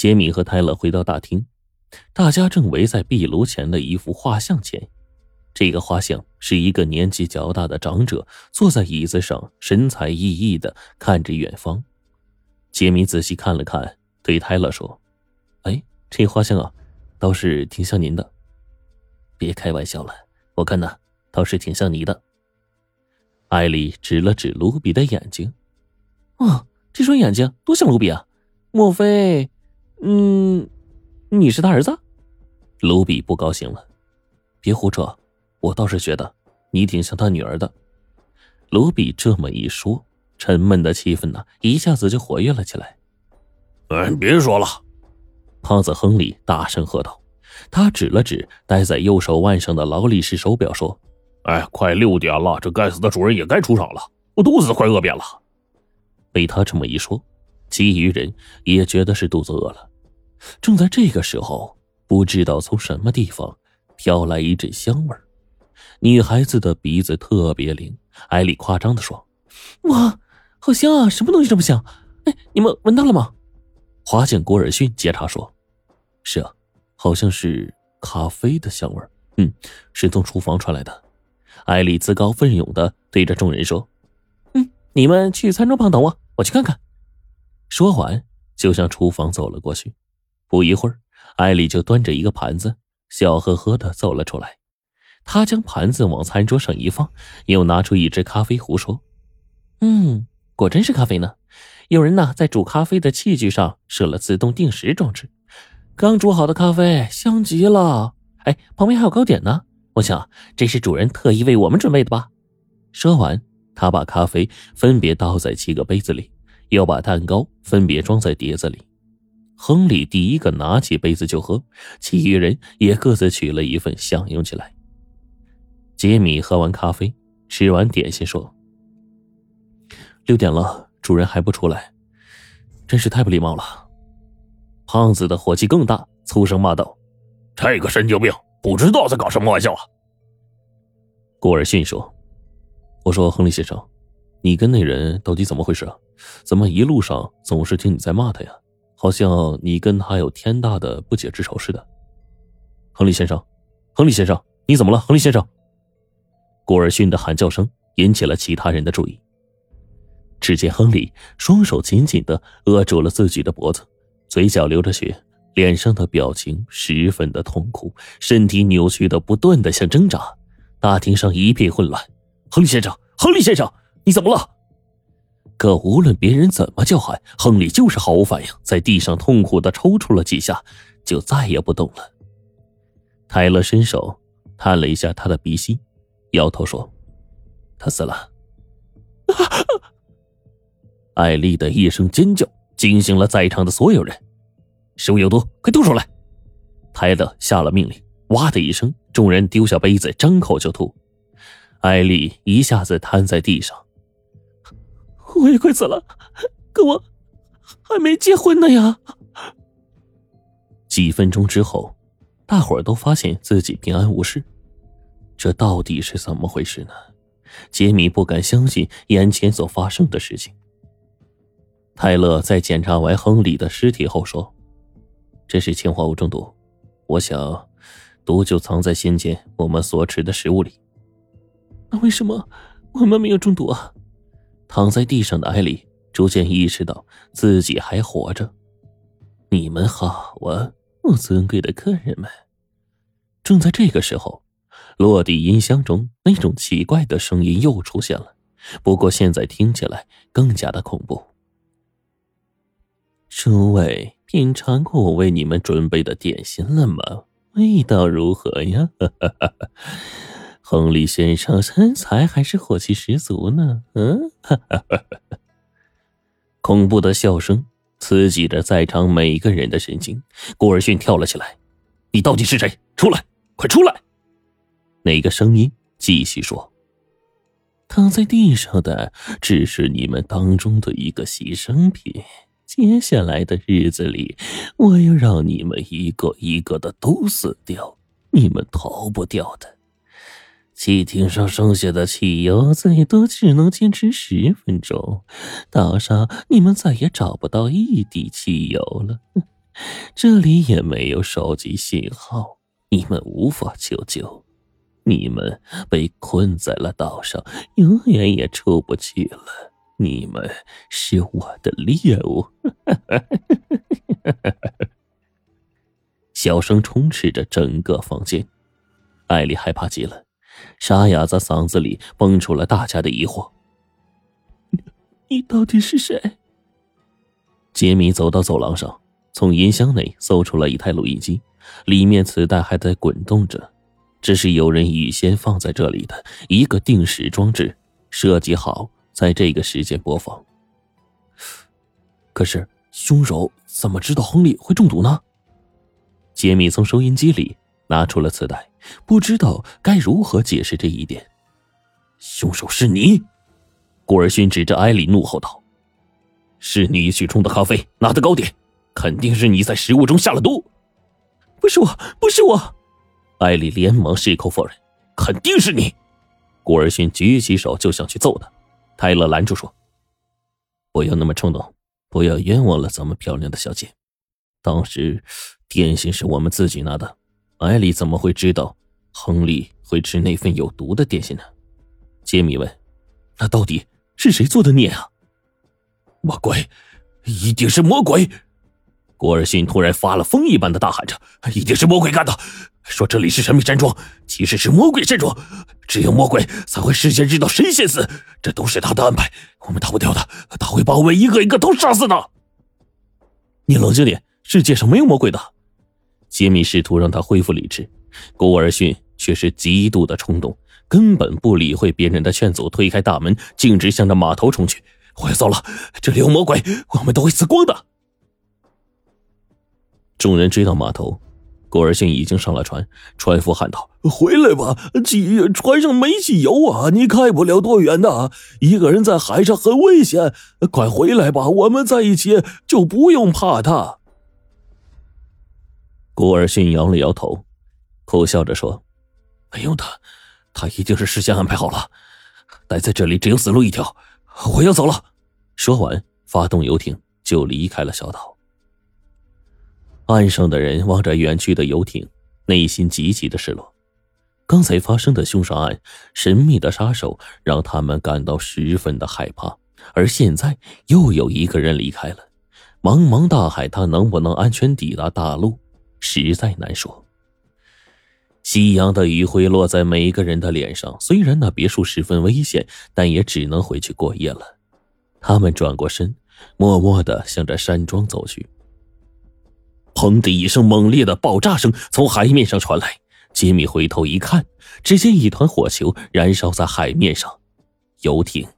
杰米和泰勒回到大厅，大家正围在壁炉前的一幅画像前。这个画像是一个年纪较大的长者坐在椅子上，神采奕奕的看着远方。杰米仔细看了看，对泰勒说：“哎，这画像啊，倒是挺像您的。别开玩笑了，我看呢，倒是挺像你的。”艾丽指了指卢比的眼睛：“哇，这双眼睛多像卢比啊！莫非，嗯，你是他儿子？”卢比不高兴了：“别胡扯。”我倒是觉得你挺像他女儿的。卢比这么一说，沉闷的气氛呢一下子就活跃了起来。嗯，别说了！胖子亨利大声喝道。他指了指戴在右手腕上的劳力士手表，说：“哎，快六点了，这该死的主人也该出场了。我肚子都快饿扁了。”被他这么一说，其余人也觉得是肚子饿了。正在这个时候，不知道从什么地方飘来一阵香味儿。女孩子的鼻子特别灵，艾丽夸张的说：“哇，好香啊！什么东西这么香？哎，你们闻到了吗？”花匠郭尔逊接茬说：“是啊，好像是咖啡的香味儿嗯，是从厨房传来的。”艾丽自告奋勇的对着众人说：“嗯，你们去餐桌旁等我，我去看看。”说完就向厨房走了过去。不一会儿，艾丽就端着一个盘子，笑呵呵的走了出来。她将盘子往餐桌上一放，又拿出一只咖啡壶，说：“嗯，果真是咖啡呢。有人呢在煮咖啡的器具上设了自动定时装置，刚煮好的咖啡香极了。哎，旁边还有糕点呢，我想这是主人特意为我们准备的吧。”说完，他把咖啡分别倒在七个杯子里，又把蛋糕分别装在碟子里。亨利第一个拿起杯子就喝，其余人也各自取了一份享用起来。杰米喝完咖啡，吃完点心，说：“六点了，主人还不出来，真是太不礼貌了。”胖子的火气更大，粗声骂道：“这个神经病，不知道在搞什么玩笑啊！”古尔逊说：“我说，亨利先生，你跟那人到底怎么回事啊？怎么一路上总是听你在骂他呀？好像你跟他有天大的不解之仇似的。”亨利先生，亨利先生，你怎么了？亨利先生。古尔逊的喊叫声引起了其他人的注意。只见亨利双手紧紧的扼住了自己的脖子，嘴角流着血，脸上的表情十分的痛苦，身体扭曲的不断的想挣扎。大厅上一片混乱。亨利先生，亨利先生，你怎么了？可无论别人怎么叫喊，亨利就是毫无反应，在地上痛苦的抽搐了几下，就再也不动了。泰勒伸手探了一下他的鼻息。摇头说：“他死了。”艾丽的一声尖叫惊醒了在场的所有人。食物有毒，快吐出来！泰勒下了命令。哇的一声，众人丢下杯子，张口就吐。艾丽一下子瘫在地上。我也快死了，可我还没结婚呢呀！几分钟之后，大伙儿都发现自己平安无事。这到底是怎么回事呢？杰米不敢相信眼前所发生的事情。泰勒在检查完亨利的尸体后说：“这是氰化物中毒，我想毒就藏在先前我们所吃的食物里。”那为什么我们没有中毒啊？躺在地上的艾丽逐渐意识到自己还活着。你们好啊，我尊贵的客人们。正在这个时候。落地音箱中那种奇怪的声音又出现了，不过现在听起来更加的恐怖。诸位品尝过我为你们准备的点心了吗？味道如何呀？亨利先生身材还是火气十足呢。嗯，恐怖的笑声刺激着在场每个人的神经。古尔逊跳了起来：“你到底是谁？出来，快出来！”那个声音继续说：“躺在地上的只是你们当中的一个牺牲品。接下来的日子里，我要让你们一个一个的都死掉，你们逃不掉的。汽艇上剩下的汽油最多只能坚持十分钟，岛上你们再也找不到一滴汽油了。这里也没有手机信号，你们无法求救。你们被困在了岛上，永远也出不去了。你们是我的猎物。笑声充斥着整个房间，艾丽害怕极了，沙哑在嗓子里蹦出了大家的疑惑：“你到底是谁？”杰米走到走廊上，从音箱内搜出了一台录音机，里面磁带还在滚动着。这是有人预先放在这里的一个定时装置，设计好在这个时间播放。可是凶手怎么知道亨利会中毒呢？杰米从收音机里拿出了磁带，不知道该如何解释这一点。凶手是你，古尔逊指着艾莉怒吼道：“是你去冲的咖啡，拿的糕点，肯定是你在食物中下了毒。”不是我，不是我。艾丽连忙矢口否认：“肯定是你！”古尔逊举起手就想去揍他，泰勒拦住说：“不要那么冲动，不要冤枉了咱们漂亮的小姐。当时点心是我们自己拿的，艾丽怎么会知道亨利会吃那份有毒的点心呢？”杰米问：“那到底是谁做的孽啊？”魔鬼，一定是魔鬼！古尔逊突然发了疯一般的大喊着：“一定是魔鬼干的！”说这里是神秘山庄，其实是魔鬼山庄，只有魔鬼才会事先知道神仙死，这都是他的安排，我们逃不掉的，他会把我们一个一个都杀死的。你冷静点，世界上没有魔鬼的。杰米试图让他恢复理智，古尔逊却是极度的冲动，根本不理会别人的劝阻，推开大门，径直向着码头冲去。我要走了，这里有魔鬼，我们都会死光的。众人追到码头，古尔逊已经上了船。船夫喊道：“回来吧，汽船上没汽油啊，你开不了多远的。一个人在海上很危险，快回来吧，我们在一起就不用怕他。”古尔逊摇了摇头，苦笑着说：“没用的，他一定是事先安排好了。待在这里只有死路一条，我要走了。”说完，发动游艇就离开了小岛。岸上的人望着远去的游艇，内心极其的失落。刚才发生的凶杀案，神秘的杀手让他们感到十分的害怕。而现在又有一个人离开了，茫茫大海，他能不能安全抵达大陆，实在难说。夕阳的余晖落在每一个人的脸上，虽然那别墅十分危险，但也只能回去过夜了。他们转过身，默默的向着山庄走去。砰的一声，猛烈的爆炸声从海面上传来。杰米回头一看，只见一团火球燃烧在海面上，游艇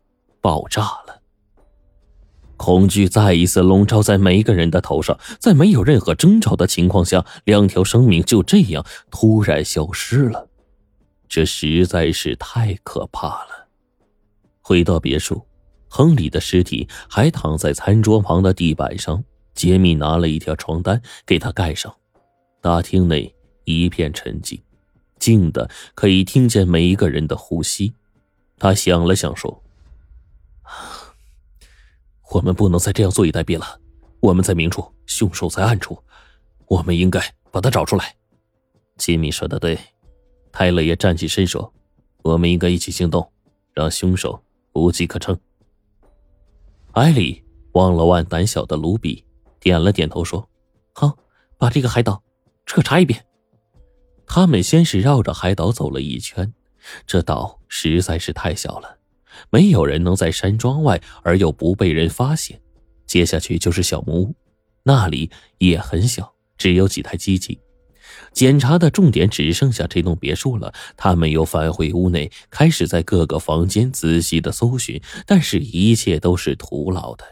爆炸了。恐惧再一次笼罩在每一个人的头上，在没有任何征兆的情况下，两条生命就这样突然消失了，这实在是太可怕了。回到别墅，亨利的尸体还躺在餐桌旁的地板上。杰米拿了一条床单给他盖上，大厅内一片沉寂，静的可以听见每一个人的呼吸。他想了想说：“我们不能再这样坐以待毙了。我们在明处，凶手在暗处，我们应该把他找出来。”吉米说的对，泰勒也站起身说：“我们应该一起行动，让凶手无机可乘。”艾莉望了望胆小的卢比。点了点头，说：“好，把这个海岛彻查一遍。”他们先是绕着海岛走了一圈，这岛实在是太小了，没有人能在山庄外而又不被人发现。接下去就是小木屋，那里也很小，只有几台机器。检查的重点只剩下这栋别墅了。他们又返回屋内，开始在各个房间仔细的搜寻，但是一切都是徒劳的。